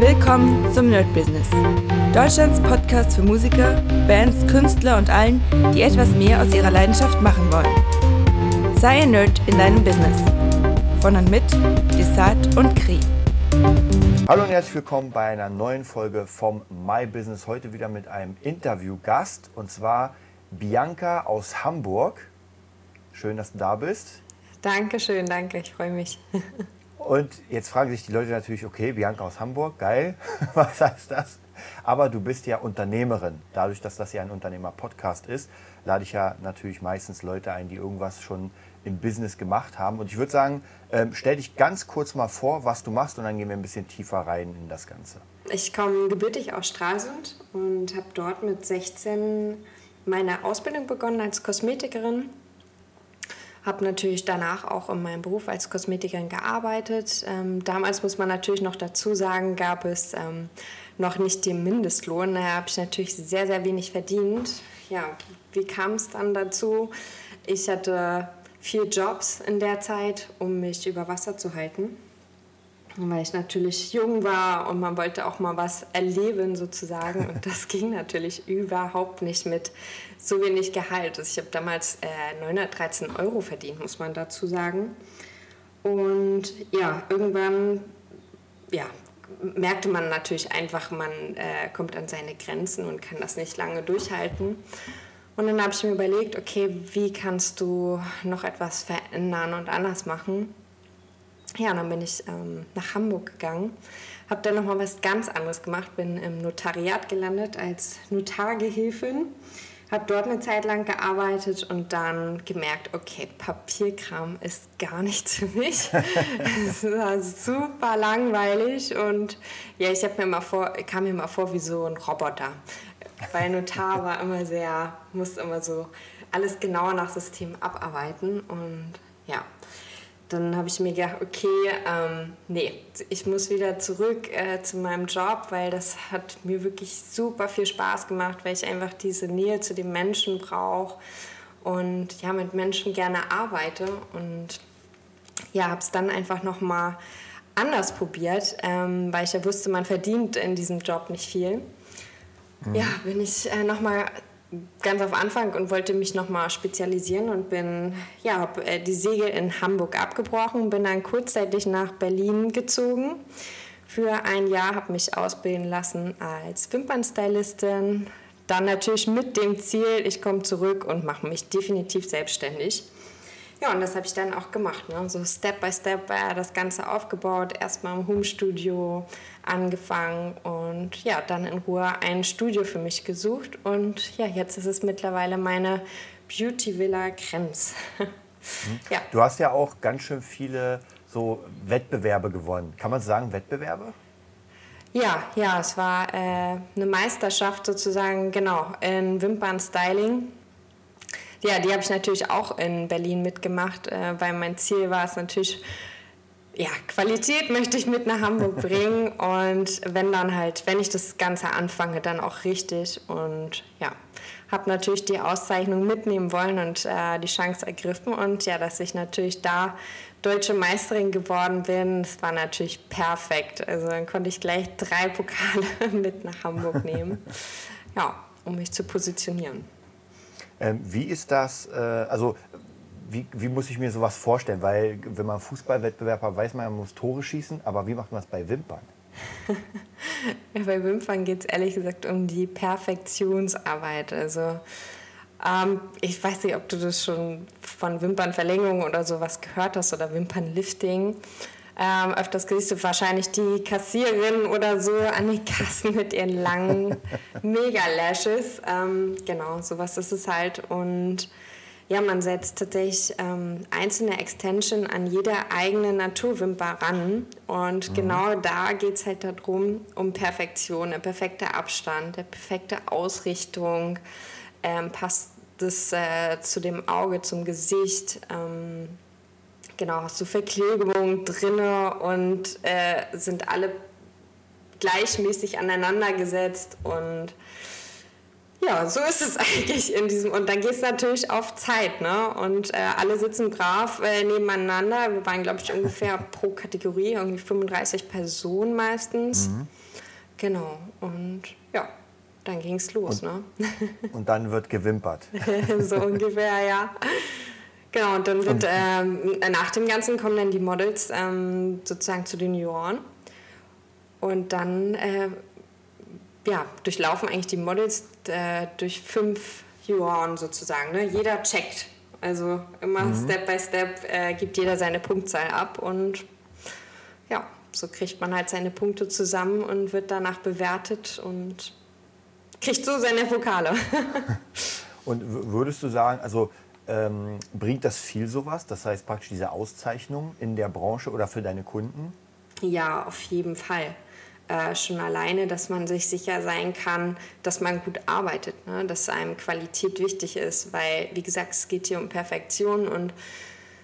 Willkommen zum Nerd Business. Deutschlands Podcast für Musiker, Bands, Künstler und allen, die etwas mehr aus ihrer Leidenschaft machen wollen. Sei ein Nerd in deinem Business. Von und mit Desart und Kri. Hallo und herzlich willkommen bei einer neuen Folge vom My Business. Heute wieder mit einem Interviewgast und zwar Bianca aus Hamburg. Schön, dass du da bist. Dankeschön, danke, ich freue mich. Und jetzt fragen sich die Leute natürlich, okay, Bianca aus Hamburg, geil, was heißt das? Aber du bist ja Unternehmerin. Dadurch, dass das ja ein Unternehmer-Podcast ist, lade ich ja natürlich meistens Leute ein, die irgendwas schon im Business gemacht haben. Und ich würde sagen, ähm, stell dich ganz kurz mal vor, was du machst und dann gehen wir ein bisschen tiefer rein in das Ganze. Ich komme gebürtig aus Stralsund und habe dort mit 16 meine Ausbildung begonnen als Kosmetikerin habe natürlich danach auch in meinem Beruf als Kosmetikerin gearbeitet. Ähm, damals muss man natürlich noch dazu sagen, gab es ähm, noch nicht den Mindestlohn. Daher habe ich natürlich sehr, sehr wenig verdient. Ja, wie kam es dann dazu? Ich hatte vier Jobs in der Zeit, um mich über Wasser zu halten weil ich natürlich jung war und man wollte auch mal was erleben sozusagen. Und das ging natürlich überhaupt nicht mit so wenig Gehalt. Also ich habe damals äh, 913 Euro verdient, muss man dazu sagen. Und ja, irgendwann ja, merkte man natürlich einfach, man äh, kommt an seine Grenzen und kann das nicht lange durchhalten. Und dann habe ich mir überlegt, okay, wie kannst du noch etwas verändern und anders machen? Ja, dann bin ich ähm, nach Hamburg gegangen, habe dann nochmal was ganz anderes gemacht, bin im Notariat gelandet als Notargehilfin, habe dort eine Zeit lang gearbeitet und dann gemerkt, okay, Papierkram ist gar nichts für mich. Es war super langweilig und ja, ich mir immer vor, kam mir immer vor wie so ein Roboter. Weil Notar war immer sehr, musste immer so alles genauer nach System abarbeiten und ja, dann habe ich mir gedacht, okay, ähm, nee, ich muss wieder zurück äh, zu meinem Job, weil das hat mir wirklich super viel Spaß gemacht, weil ich einfach diese Nähe zu den Menschen brauche und ja, mit Menschen gerne arbeite und ja, habe es dann einfach nochmal anders probiert, ähm, weil ich ja wusste, man verdient in diesem Job nicht viel. Mhm. Ja, bin ich äh, nochmal ganz auf Anfang und wollte mich nochmal spezialisieren und bin, ja, habe äh, die Segel in Hamburg abgebrochen, bin dann kurzzeitig nach Berlin gezogen für ein Jahr, habe mich ausbilden lassen als Wimpernstylistin. Dann natürlich mit dem Ziel, ich komme zurück und mache mich definitiv selbstständig. Ja, und das habe ich dann auch gemacht. Ne? So Step by Step äh, das Ganze aufgebaut. Erstmal im Home-Studio angefangen und ja, dann in Ruhe ein Studio für mich gesucht. Und ja, jetzt ist es mittlerweile meine Beauty Villa Krems. Mhm. ja. Du hast ja auch ganz schön viele so Wettbewerbe gewonnen. Kann man sagen, Wettbewerbe? Ja, ja, es war äh, eine Meisterschaft sozusagen, genau, in Wimpern-Styling. Ja, die habe ich natürlich auch in Berlin mitgemacht, äh, weil mein Ziel war es natürlich, ja, Qualität möchte ich mit nach Hamburg bringen und wenn dann halt, wenn ich das Ganze anfange, dann auch richtig und ja, habe natürlich die Auszeichnung mitnehmen wollen und äh, die Chance ergriffen und ja, dass ich natürlich da deutsche Meisterin geworden bin, das war natürlich perfekt. Also dann konnte ich gleich drei Pokale mit nach Hamburg nehmen, ja, um mich zu positionieren. Ähm, wie ist das, äh, also wie, wie, muss ich mir sowas vorstellen? Weil wenn man Fußballwettbewerb hat, weiß man, man muss Tore schießen, aber wie macht man das bei Wimpern? ja, bei Wimpern geht es ehrlich gesagt um die Perfektionsarbeit. Also ähm, ich weiß nicht, ob du das schon von Wimpernverlängerung oder sowas gehört hast oder Wimpernlifting. Ähm, öfters siehst du wahrscheinlich die Kassiererin oder so an den Kassen mit ihren langen Mega-Lashes. Ähm, genau, sowas ist es halt. Und ja, man setzt tatsächlich ähm, einzelne Extension an jede eigene Naturwimper ran. Und mhm. genau da geht es halt darum, um Perfektion, der perfekte Abstand, der perfekte Ausrichtung. Ähm, passt das äh, zu dem Auge, zum Gesicht? Ähm, genau, hast du Verklebungen drinne und äh, sind alle gleichmäßig aneinander gesetzt und Ja, so ist es eigentlich in diesem. Und dann geht es natürlich auf Zeit, ne? Und äh, alle sitzen brav äh, nebeneinander. Wir waren, glaube ich, ungefähr pro Kategorie, irgendwie 35 Personen meistens. Mhm. Genau. Und ja, dann ging es los, und, ne? Und dann wird gewimpert. so ungefähr, ja. Genau, und dann wird ähm, nach dem Ganzen kommen dann die Models ähm, sozusagen zu den Junioren. Und dann äh, ja, durchlaufen eigentlich die Models äh, durch fünf Juroren sozusagen. Ne? Jeder checkt. Also immer mhm. Step by Step äh, gibt jeder seine Punktzahl ab und ja, so kriegt man halt seine Punkte zusammen und wird danach bewertet und kriegt so seine Pokale. und würdest du sagen, also ähm, bringt das viel sowas? Das heißt praktisch diese Auszeichnung in der Branche oder für deine Kunden? Ja, auf jeden Fall. Äh, schon alleine, dass man sich sicher sein kann, dass man gut arbeitet, ne? dass einem Qualität wichtig ist, weil, wie gesagt, es geht hier um Perfektion und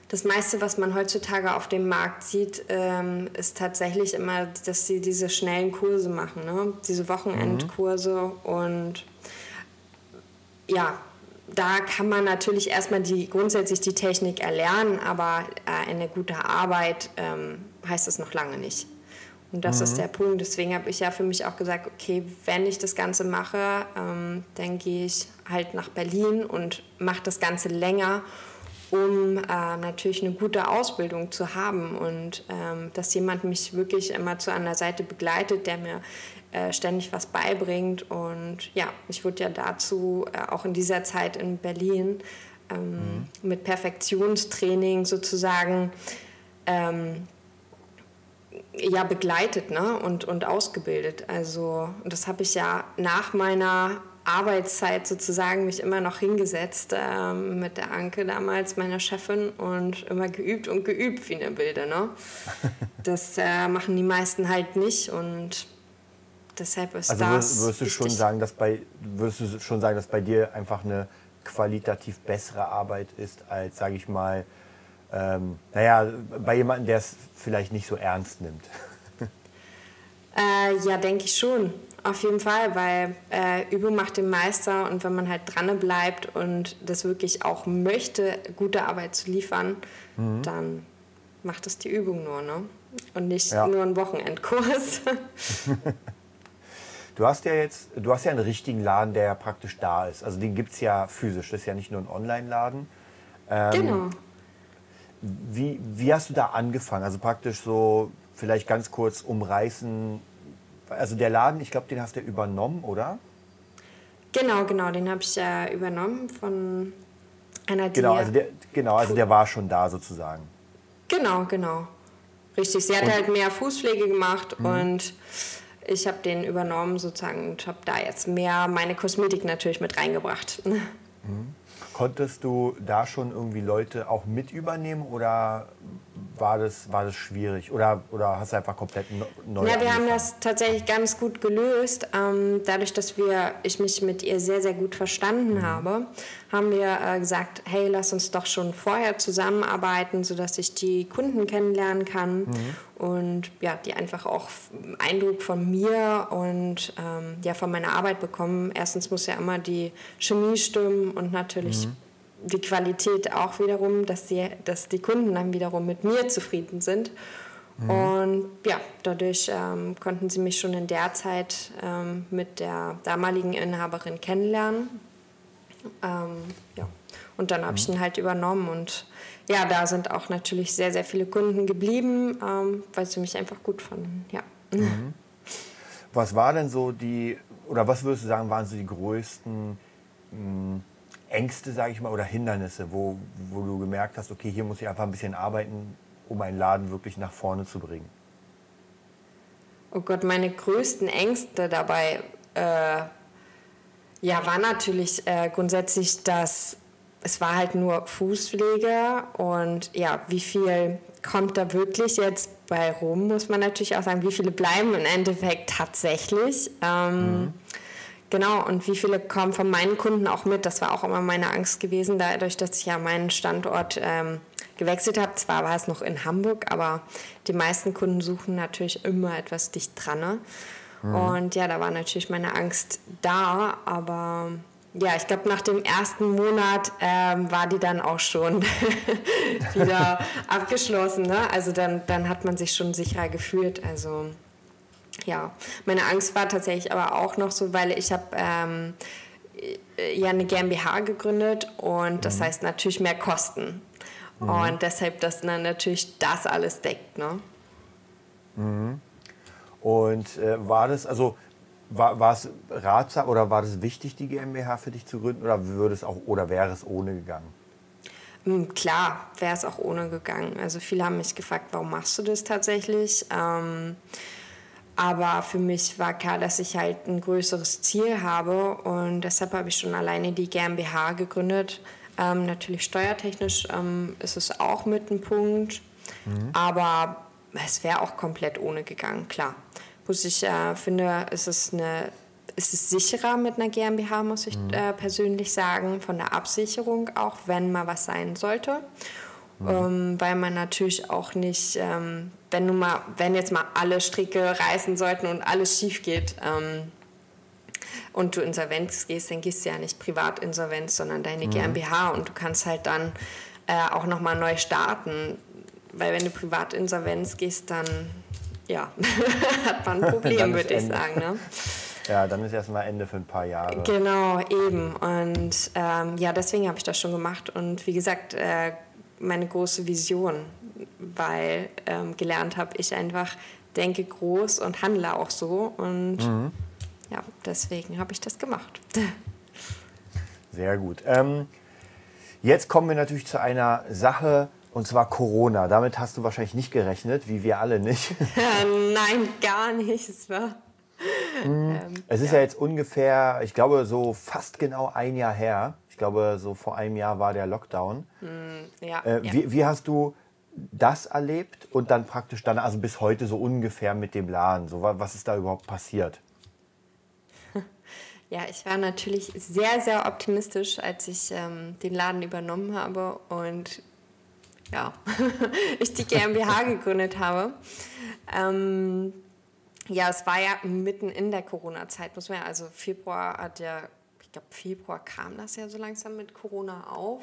das meiste, was man heutzutage auf dem Markt sieht, ähm, ist tatsächlich immer, dass sie diese schnellen Kurse machen, ne? diese Wochenendkurse mhm. und ja, da kann man natürlich erstmal die, grundsätzlich die Technik erlernen, aber äh, eine gute Arbeit ähm, heißt es noch lange nicht. Und das mhm. ist der Punkt. Deswegen habe ich ja für mich auch gesagt, okay, wenn ich das Ganze mache, ähm, dann gehe ich halt nach Berlin und mache das Ganze länger, um äh, natürlich eine gute Ausbildung zu haben und ähm, dass jemand mich wirklich immer zu einer Seite begleitet, der mir äh, ständig was beibringt. Und ja, ich wurde ja dazu äh, auch in dieser Zeit in Berlin ähm, mhm. mit Perfektionstraining sozusagen ähm, ja begleitet ne? und, und ausgebildet. Also das habe ich ja nach meiner Arbeitszeit sozusagen mich immer noch hingesetzt ähm, mit der Anke damals, meiner Chefin, und immer geübt und geübt wie eine Bilde. Ne? Das äh, machen die meisten halt nicht und deshalb ist also das. Würdest du schon sagen, dass bei würdest du schon sagen, dass bei dir einfach eine qualitativ bessere Arbeit ist als, sage ich mal, ähm, naja, bei jemandem, der es vielleicht nicht so ernst nimmt. Äh, ja, denke ich schon. Auf jeden Fall, weil äh, Übung macht den Meister und wenn man halt dran bleibt und das wirklich auch möchte, gute Arbeit zu liefern, mhm. dann macht es die Übung nur, ne? Und nicht ja. nur ein Wochenendkurs. du hast ja jetzt, du hast ja einen richtigen Laden, der ja praktisch da ist. Also den gibt es ja physisch, das ist ja nicht nur ein Online-Laden. Ähm, genau. Wie, wie hast du da angefangen? Also praktisch so, vielleicht ganz kurz umreißen. Also der Laden, ich glaube, den hast du übernommen, oder? Genau, genau, den habe ich äh, übernommen von einer Genau, also der, genau, also der war schon da sozusagen. Genau, genau. Richtig, sie hat und? halt mehr Fußpflege gemacht mhm. und ich habe den übernommen sozusagen und habe da jetzt mehr meine Kosmetik natürlich mit reingebracht. Mhm. Konntest du da schon irgendwie Leute auch mit übernehmen oder war das, war das schwierig? Oder, oder hast du einfach komplett neu Ja, wir haben das tatsächlich ganz gut gelöst. Ähm, dadurch, dass wir, ich mich mit ihr sehr, sehr gut verstanden mhm. habe, haben wir äh, gesagt, hey, lass uns doch schon vorher zusammenarbeiten, sodass ich die Kunden kennenlernen kann mhm. und ja, die einfach auch Eindruck von mir und ähm, ja, von meiner Arbeit bekommen. Erstens muss ja immer die Chemie stimmen und natürlich mhm die Qualität auch wiederum, dass die, dass die Kunden dann wiederum mit mir zufrieden sind. Mhm. Und ja, dadurch ähm, konnten sie mich schon in der Zeit ähm, mit der damaligen Inhaberin kennenlernen. Ähm, ja. Und dann habe mhm. ich ihn halt übernommen und ja, da sind auch natürlich sehr, sehr viele Kunden geblieben, ähm, weil sie mich einfach gut fanden. Ja. Mhm. Was war denn so die, oder was würdest du sagen, waren so die größten mh, hm, Ängste, sage ich mal, oder Hindernisse, wo, wo du gemerkt hast, okay, hier muss ich einfach ein bisschen arbeiten, um einen Laden wirklich nach vorne zu bringen? Oh Gott, meine größten Ängste dabei, äh, ja, war natürlich äh, grundsätzlich, dass es war halt nur Fußpflege und ja, wie viel kommt da wirklich jetzt bei rum, muss man natürlich auch sagen, wie viele bleiben im Endeffekt tatsächlich. Ähm, mhm. Genau, und wie viele kommen von meinen Kunden auch mit? Das war auch immer meine Angst gewesen, dadurch, dass ich ja meinen Standort ähm, gewechselt habe. Zwar war es noch in Hamburg, aber die meisten Kunden suchen natürlich immer etwas dicht dran. Ne? Mhm. Und ja, da war natürlich meine Angst da, aber ja, ich glaube, nach dem ersten Monat ähm, war die dann auch schon wieder abgeschlossen. Ne? Also dann, dann hat man sich schon sicherer gefühlt. Also ja, meine Angst war tatsächlich aber auch noch so, weil ich habe ähm, ja eine GmbH gegründet und das mhm. heißt natürlich mehr Kosten. Mhm. Und deshalb, dass dann natürlich das alles deckt. Ne? Mhm. Und äh, war das, also war, war es ratsam oder war das wichtig, die GmbH für dich zu gründen oder würde es auch oder wäre es ohne gegangen? Hm, klar, wäre es auch ohne gegangen. Also viele haben mich gefragt, warum machst du das tatsächlich? Ähm, aber für mich war klar, dass ich halt ein größeres Ziel habe und deshalb habe ich schon alleine die GmbH gegründet. Ähm, natürlich steuertechnisch ähm, ist es auch mit einem Punkt, mhm. aber es wäre auch komplett ohne gegangen, klar muss ich äh, finde, ist es eine ist es sicherer mit einer GmbH, muss ich mhm. äh, persönlich sagen, von der Absicherung auch, wenn mal was sein sollte. Mhm. Ähm, weil man natürlich auch nicht, ähm, wenn nun mal, wenn jetzt mal alle Stricke reißen sollten und alles schief geht ähm, und du Insolvenz gehst, dann gehst du ja nicht Privatinsolvenz, sondern deine mhm. GmbH und du kannst halt dann äh, auch nochmal neu starten. Weil wenn du Privatinsolvenz gehst, dann ja, hat man ein Problem, würde ich sagen. Ne? Ja, dann ist erstmal Ende für ein paar Jahre. Genau, eben. Und ähm, ja, deswegen habe ich das schon gemacht. Und wie gesagt, äh, meine große Vision, weil ähm, gelernt habe ich einfach, denke groß und handle auch so. Und mhm. ja, deswegen habe ich das gemacht. Sehr gut. Ähm, jetzt kommen wir natürlich zu einer Sache, und zwar Corona. Damit hast du wahrscheinlich nicht gerechnet, wie wir alle nicht. Nein, gar nicht. Es war. Mhm. Ähm, es ist ja. ja. jetzt ungefähr, ich glaube, so fast genau ein Jahr her. Ich glaube, so vor einem Jahr war der Lockdown. Mhm, ja, äh, ja. Wie, wie, hast du das erlebt und dann praktisch dann, also bis heute so ungefähr mit dem Laden? So, was ist da überhaupt passiert? Ja, ich war natürlich sehr, sehr optimistisch, als ich ähm, den Laden übernommen habe und ja, ich die GmbH gegründet habe. Ähm, ja, es war ja mitten in der Corona-Zeit, muss man ja, also Februar hat ja, ich glaube Februar kam das ja so langsam mit Corona auf.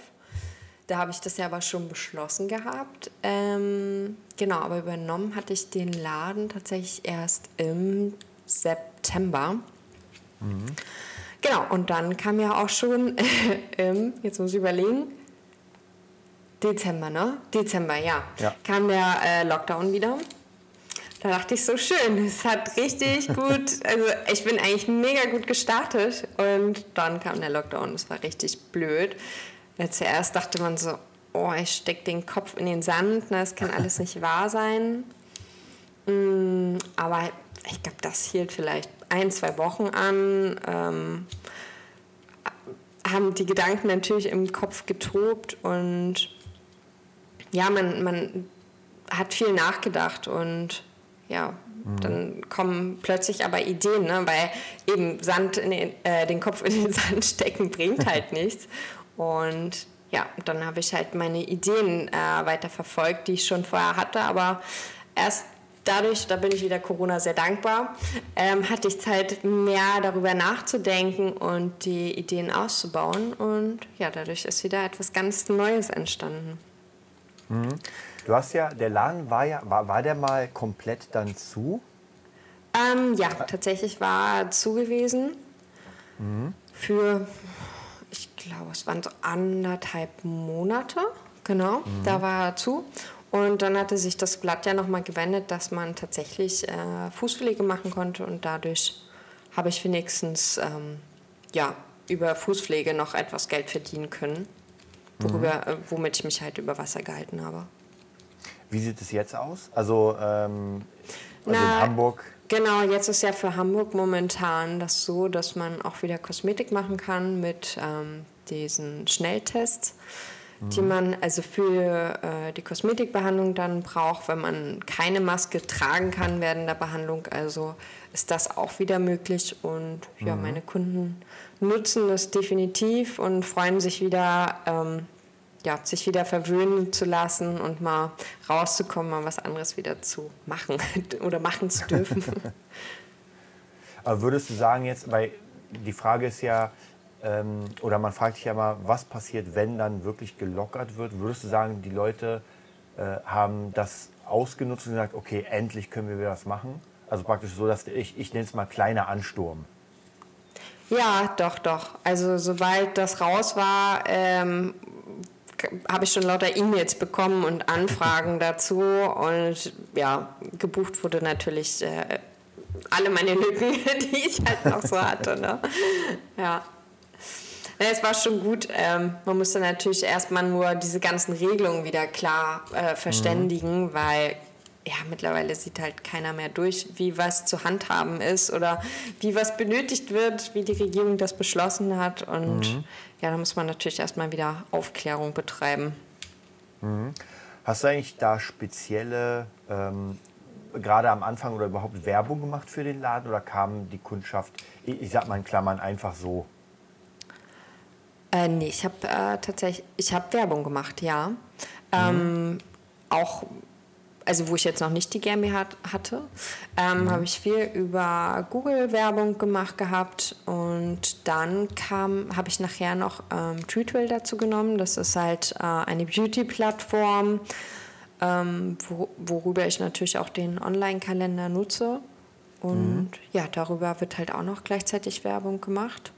Da habe ich das ja aber schon beschlossen gehabt. Ähm, genau, aber übernommen hatte ich den Laden tatsächlich erst im September. Mhm. Genau, und dann kam ja auch schon, ähm, jetzt muss ich überlegen, Dezember, ne? Dezember, ja. ja. Kam der äh, Lockdown wieder. Da dachte ich so schön, es hat richtig gut, also ich bin eigentlich mega gut gestartet und dann kam der Lockdown, das war richtig blöd. Zuerst dachte man so, oh, ich stecke den Kopf in den Sand, ne, das kann alles nicht wahr sein. Mm, aber ich glaube, das hielt vielleicht ein, zwei Wochen an. Ähm, haben die Gedanken natürlich im Kopf getobt und ja, man, man hat viel nachgedacht und ja, mhm. dann kommen plötzlich aber Ideen, ne? weil eben Sand in den, äh, den Kopf in den Sand stecken bringt halt nichts. Und ja, dann habe ich halt meine Ideen äh, weiter verfolgt, die ich schon vorher hatte, aber erst dadurch, da bin ich wieder Corona sehr dankbar, ähm, hatte ich Zeit, mehr darüber nachzudenken und die Ideen auszubauen. Und ja, dadurch ist wieder etwas ganz Neues entstanden. Mhm. Du hast ja, der Laden war ja, war, war der mal komplett dann zu? Ähm, ja, tatsächlich war er zu gewesen. Mhm. Für, ich glaube, es waren so anderthalb Monate. Genau, mhm. da war er zu. Und dann hatte sich das Blatt ja nochmal gewendet, dass man tatsächlich äh, Fußpflege machen konnte. Und dadurch habe ich wenigstens ähm, ja, über Fußpflege noch etwas Geld verdienen können worüber, mhm. womit ich mich halt über Wasser gehalten habe. Wie sieht es jetzt aus? Also, ähm, also Na, in Hamburg? Genau, jetzt ist ja für Hamburg momentan das so, dass man auch wieder Kosmetik machen kann mit ähm, diesen Schnelltests, mhm. die man also für äh, die Kosmetikbehandlung dann braucht, wenn man keine Maske tragen kann während der Behandlung. Also ist das auch wieder möglich und ja, mhm. meine Kunden nutzen das definitiv und freuen sich wieder, ähm, ja, sich wieder verwöhnen zu lassen und mal rauszukommen, mal was anderes wieder zu machen oder machen zu dürfen. Aber würdest du sagen jetzt, weil die Frage ist ja, ähm, oder man fragt sich ja mal, was passiert, wenn dann wirklich gelockert wird? Würdest du sagen, die Leute äh, haben das ausgenutzt und gesagt, okay, endlich können wir wieder was machen? Also praktisch so, dass ich, ich nenne es mal kleiner Ansturm. Ja, doch, doch. Also sobald das raus war, ähm, habe ich schon lauter E-Mails bekommen und Anfragen dazu. Und ja, gebucht wurde natürlich äh, alle meine Lücken, die ich halt noch so hatte. Ne? Ja. Ja, es war schon gut. Ähm, man musste natürlich erstmal nur diese ganzen Regelungen wieder klar äh, verständigen, mhm. weil ja, mittlerweile sieht halt keiner mehr durch, wie was zu handhaben ist oder wie was benötigt wird, wie die Regierung das beschlossen hat. Und mhm. ja, da muss man natürlich erstmal wieder Aufklärung betreiben. Mhm. Hast du eigentlich da spezielle, ähm, gerade am Anfang oder überhaupt Werbung gemacht für den Laden oder kam die Kundschaft, ich, ich sag mal in Klammern, einfach so? Äh, nee, ich habe äh, tatsächlich, ich habe Werbung gemacht, ja. Mhm. Ähm, auch also wo ich jetzt noch nicht die GmbH hatte, ähm, mhm. habe ich viel über Google-Werbung gemacht gehabt und dann kam, habe ich nachher noch ähm, Treatwell dazu genommen. Das ist halt äh, eine Beauty-Plattform, ähm, wo, worüber ich natürlich auch den Online-Kalender nutze. Und mhm. ja, darüber wird halt auch noch gleichzeitig Werbung gemacht.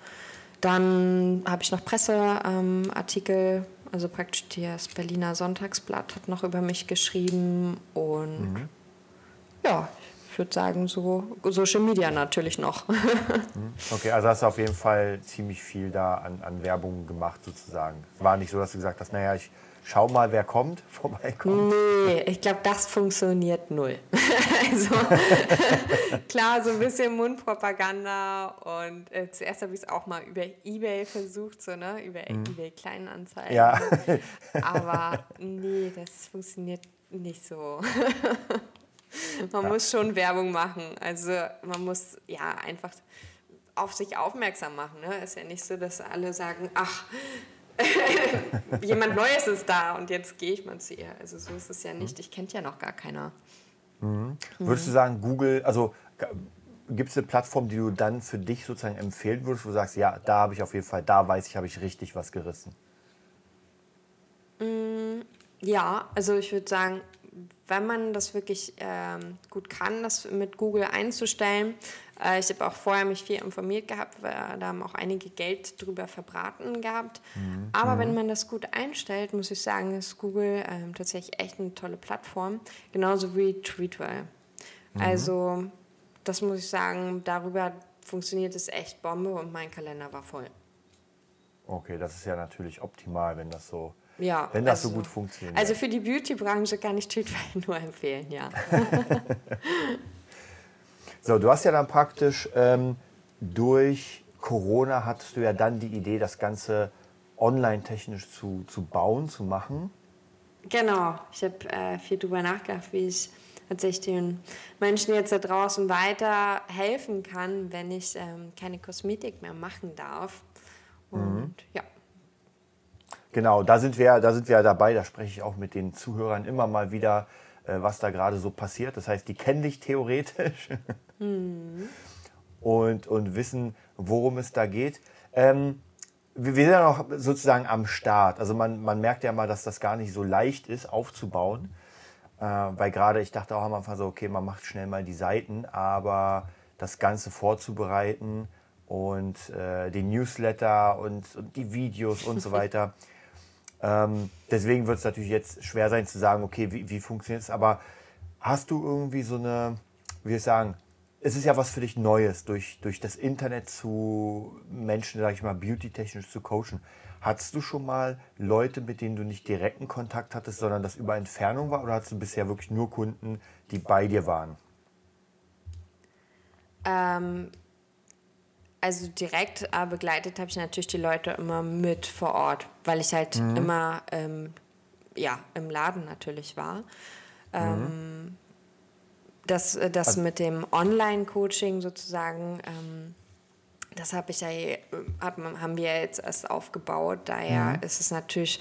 Dann habe ich noch Presseartikel also praktisch das Berliner Sonntagsblatt hat noch über mich geschrieben und mhm. ja, ich würde sagen, so Social Media natürlich noch. Mhm. okay, also hast du auf jeden Fall ziemlich viel da an, an Werbung gemacht sozusagen. Es war nicht so, dass du gesagt hast, naja, ich schau mal, wer kommt, vorbeikommt. Nee, ich glaube, das funktioniert null. also klar, so ein bisschen Mundpropaganda und äh, zuerst habe ich es auch mal über Ebay versucht, so ne, über mhm. Ebay Kleinanzeigen. Ja. Aber nee, das funktioniert nicht so. man ja. muss schon Werbung machen. Also man muss ja einfach auf sich aufmerksam machen. Ne? Ist ja nicht so, dass alle sagen, ach, jemand Neues ist da und jetzt gehe ich mal zu ihr. Also so ist es ja nicht. Ich kenne ja noch gar keiner. Mhm. Mhm. Würdest du sagen, Google, also gibt es eine Plattform, die du dann für dich sozusagen empfehlen würdest, wo du sagst, ja, da habe ich auf jeden Fall, da weiß ich, habe ich richtig was gerissen? Mm, ja, also ich würde sagen, wenn man das wirklich ähm, gut kann, das mit Google einzustellen. Äh, ich habe auch vorher mich viel informiert gehabt, weil da haben auch einige Geld drüber verbraten gehabt. Mhm. Aber mhm. wenn man das gut einstellt, muss ich sagen, ist Google ähm, tatsächlich echt eine tolle Plattform, genauso wie Tweetwell. Mhm. Also das muss ich sagen, darüber funktioniert es echt Bombe und mein Kalender war voll. Okay, das ist ja natürlich optimal, wenn das so ja, wenn das also, so gut funktioniert. Also für die Beauty-Branche kann ich Tütwein nur empfehlen, ja. so, du hast ja dann praktisch ähm, durch Corona hattest du ja dann die Idee, das Ganze online-technisch zu, zu bauen, zu machen. Genau, ich habe äh, viel darüber nachgedacht, wie ich tatsächlich den Menschen jetzt da draußen weiter helfen kann, wenn ich ähm, keine Kosmetik mehr machen darf. Und mhm. ja. Genau, da sind wir, da sind wir dabei. Da spreche ich auch mit den Zuhörern immer mal wieder, äh, was da gerade so passiert. Das heißt, die kennen dich theoretisch mhm. und, und wissen, worum es da geht. Ähm, wir, sind ja noch sozusagen am Start. Also man, man merkt ja mal, dass das gar nicht so leicht ist aufzubauen. Äh, weil gerade ich dachte auch am Anfang so, okay, man macht schnell mal die Seiten, aber das Ganze vorzubereiten und äh, die Newsletter und, und die Videos und so weiter. Ähm, deswegen wird es natürlich jetzt schwer sein zu sagen, okay, wie, wie funktioniert es? Aber hast du irgendwie so eine, wie ich sagen, es ist ja was für dich Neues, durch, durch das Internet zu Menschen, sag ich mal, beauty-technisch zu coachen. Hattest du schon mal Leute, mit denen du nicht direkten Kontakt hattest, sondern das über Entfernung war? Oder hattest du bisher wirklich nur Kunden, die bei dir waren? Ähm, also direkt äh, begleitet habe ich natürlich die Leute immer mit vor Ort, weil ich halt mhm. immer ähm, ja, im Laden natürlich war. Ähm, mhm. Das, äh, das also, mit dem Online-Coaching sozusagen, ähm, das habe ich ja, hab, haben wir jetzt erst aufgebaut. Daher mhm. ist es natürlich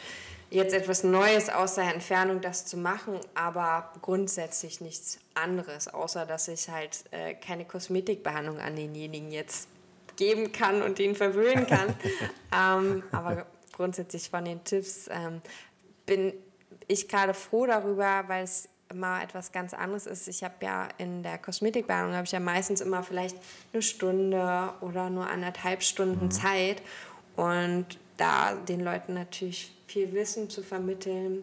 jetzt etwas Neues aus der Entfernung, das zu machen, aber grundsätzlich nichts anderes, außer dass ich halt äh, keine Kosmetikbehandlung an denjenigen jetzt geben kann und ihn verwöhnen kann. ähm, aber grundsätzlich von den Tipps ähm, bin ich gerade froh darüber, weil es mal etwas ganz anderes ist. Ich habe ja in der Kosmetikbehandlung habe ich ja meistens immer vielleicht eine Stunde oder nur anderthalb Stunden mhm. Zeit und da den Leuten natürlich viel Wissen zu vermitteln,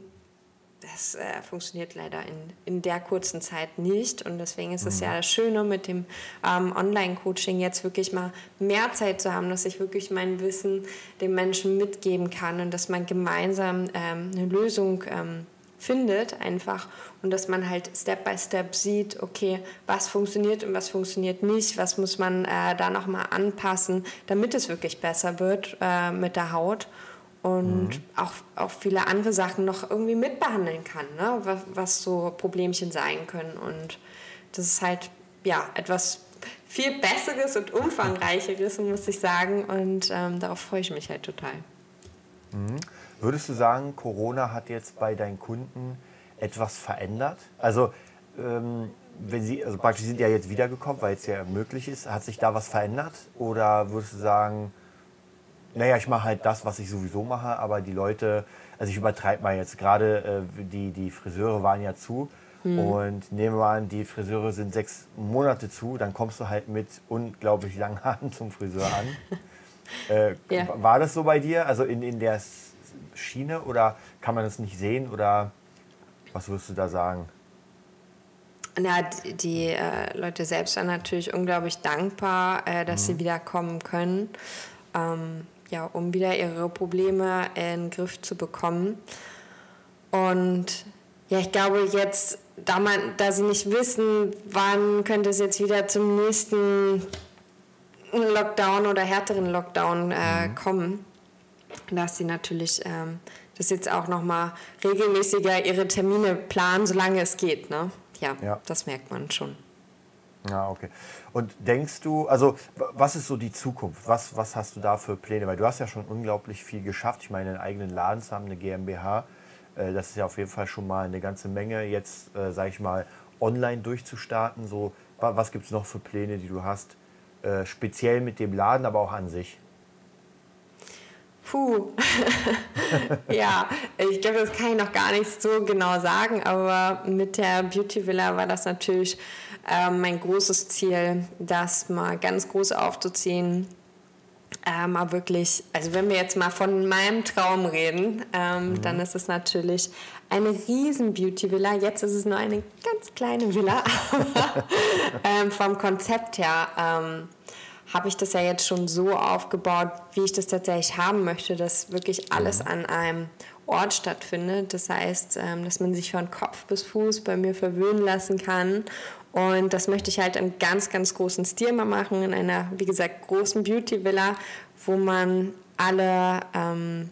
das äh, funktioniert leider in, in der kurzen Zeit nicht. Und deswegen ist es ja mhm. das Schöne mit dem ähm, Online-Coaching jetzt wirklich mal mehr Zeit zu haben, dass ich wirklich mein Wissen den Menschen mitgeben kann und dass man gemeinsam ähm, eine Lösung ähm, findet einfach und dass man halt Step by Step sieht, okay, was funktioniert und was funktioniert nicht, was muss man äh, da nochmal anpassen, damit es wirklich besser wird äh, mit der Haut und mhm. auch, auch viele andere Sachen noch irgendwie mitbehandeln kann, ne? was, was so Problemchen sein können. Und das ist halt ja etwas viel Besseres und Umfangreicheres, muss ich sagen. Und ähm, darauf freue ich mich halt total. Mhm. Würdest du sagen, Corona hat jetzt bei deinen Kunden etwas verändert? Also, ähm, wenn sie, also praktisch sind ja jetzt wiedergekommen, weil es ja möglich ist. Hat sich da was verändert? Oder würdest du sagen, naja, ich mache halt das, was ich sowieso mache, aber die Leute, also ich übertreibe mal jetzt, gerade äh, die, die Friseure waren ja zu mhm. und nehmen wir an, die Friseure sind sechs Monate zu, dann kommst du halt mit unglaublich langen Haaren zum Friseur an. äh, ja. War das so bei dir, also in, in der Schiene oder kann man das nicht sehen oder was würdest du da sagen? Na, die, die äh, Leute selbst waren natürlich unglaublich dankbar, äh, dass mhm. sie wiederkommen können. Ähm, ja, um wieder ihre Probleme in den Griff zu bekommen. Und ja, ich glaube jetzt, da, man, da sie nicht wissen, wann könnte es jetzt wieder zum nächsten Lockdown oder härteren Lockdown äh, mhm. kommen, dass sie natürlich ähm, das jetzt auch nochmal regelmäßiger ihre Termine planen, solange es geht. Ne? Ja, ja, das merkt man schon. Ja, okay. Und denkst du, also was ist so die Zukunft? Was, was hast du da für Pläne? Weil du hast ja schon unglaublich viel geschafft. Ich meine, einen eigenen Laden zu haben, eine GmbH, äh, das ist ja auf jeden Fall schon mal eine ganze Menge. Jetzt, äh, sage ich mal, online durchzustarten. So, was gibt es noch für Pläne, die du hast? Äh, speziell mit dem Laden, aber auch an sich. Puh, ja, ich glaube, das kann ich noch gar nicht so genau sagen, aber mit der Beauty Villa war das natürlich äh, mein großes Ziel, das mal ganz groß aufzuziehen. Äh, mal wirklich, also wenn wir jetzt mal von meinem Traum reden, ähm, mhm. dann ist es natürlich eine riesen Beauty-Villa. Jetzt ist es nur eine ganz kleine Villa, aber ähm, vom Konzept her ähm, habe ich das ja jetzt schon so aufgebaut, wie ich das tatsächlich haben möchte, dass wirklich alles an einem Ort stattfindet. Das heißt, ähm, dass man sich von Kopf bis Fuß bei mir verwöhnen lassen kann. Und das möchte ich halt im ganz, ganz großen Stil mal machen, in einer, wie gesagt, großen Beauty-Villa, wo man alle ähm,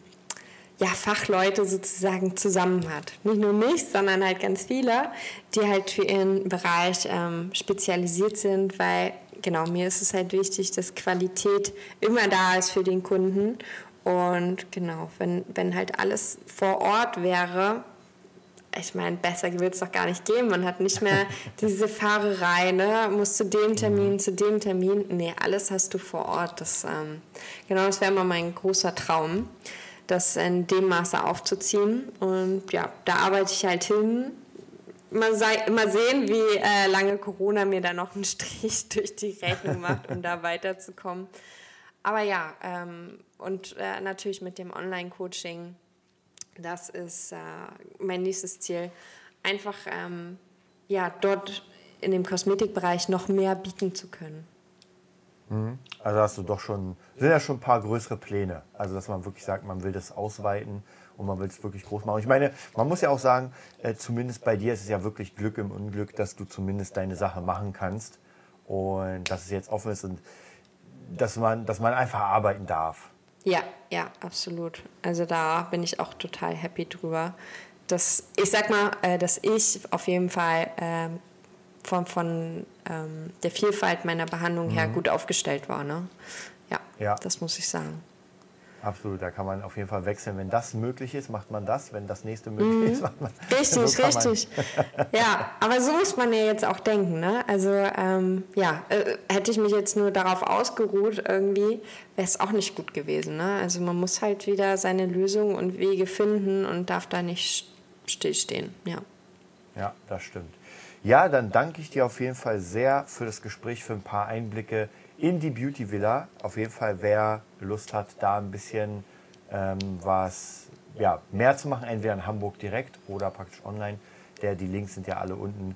ja, Fachleute sozusagen zusammen hat. Nicht nur mich, sondern halt ganz viele, die halt für ihren Bereich ähm, spezialisiert sind, weil genau mir ist es halt wichtig, dass Qualität immer da ist für den Kunden und genau, wenn, wenn halt alles vor Ort wäre, ich meine, besser will es doch gar nicht geben. Man hat nicht mehr diese Fahrerei, ne? muss zu dem Termin, mhm. zu dem Termin. Nee, alles hast du vor Ort. Das, ähm, genau, das wäre immer mein großer Traum, das in dem Maße aufzuziehen. Und ja, da arbeite ich halt hin. Mal, sei, mal sehen, wie äh, lange Corona mir da noch einen Strich durch die Rechnung macht, um da weiterzukommen. Aber ja, ähm, und äh, natürlich mit dem Online-Coaching, das ist äh, mein nächstes Ziel. Einfach ähm, ja, dort in dem Kosmetikbereich noch mehr bieten zu können. Mhm. Also hast du doch schon, sind ja schon ein paar größere Pläne. Also dass man wirklich sagt, man will das ausweiten und man will es wirklich groß machen. Ich meine, man muss ja auch sagen, äh, zumindest bei dir ist es ja wirklich Glück im Unglück, dass du zumindest deine Sache machen kannst und dass es jetzt offen ist. Und dass man, dass man einfach arbeiten darf. Ja, ja, absolut. Also da bin ich auch total happy drüber. Dass, ich sag mal, äh, dass ich auf jeden Fall ähm, von, von ähm, der Vielfalt meiner Behandlung her mhm. gut aufgestellt war. Ne? Ja, ja, das muss ich sagen. Absolut, da kann man auf jeden Fall wechseln. Wenn das möglich ist, macht man das. Wenn das nächste möglich mhm. ist, macht man Richtig, so richtig. ja, aber so muss man ja jetzt auch denken. Ne? Also ähm, ja, äh, hätte ich mich jetzt nur darauf ausgeruht, irgendwie, wäre es auch nicht gut gewesen. Ne? Also man muss halt wieder seine Lösungen und Wege finden und darf da nicht stillstehen. Ja, ja das stimmt. Ja, dann danke ich dir auf jeden Fall sehr für das Gespräch, für ein paar Einblicke in die Beauty Villa. Auf jeden Fall, wer Lust hat, da ein bisschen ähm, was ja, mehr zu machen, entweder in Hamburg direkt oder praktisch online. Der, die Links sind ja alle unten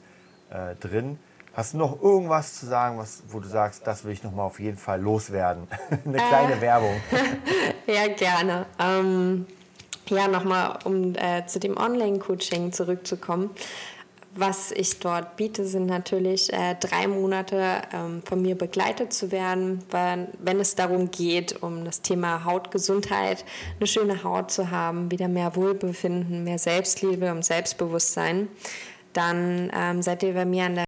äh, drin. Hast du noch irgendwas zu sagen, was, wo du sagst, das will ich noch mal auf jeden Fall loswerden? Eine kleine äh, Werbung. ja, gerne. Ähm, ja, nochmal, um äh, zu dem Online-Coaching zurückzukommen. Was ich dort biete, sind natürlich äh, drei Monate ähm, von mir begleitet zu werden, wenn, wenn es darum geht, um das Thema Hautgesundheit, eine schöne Haut zu haben, wieder mehr Wohlbefinden, mehr Selbstliebe und Selbstbewusstsein. Dann ähm, seid ihr bei mir an der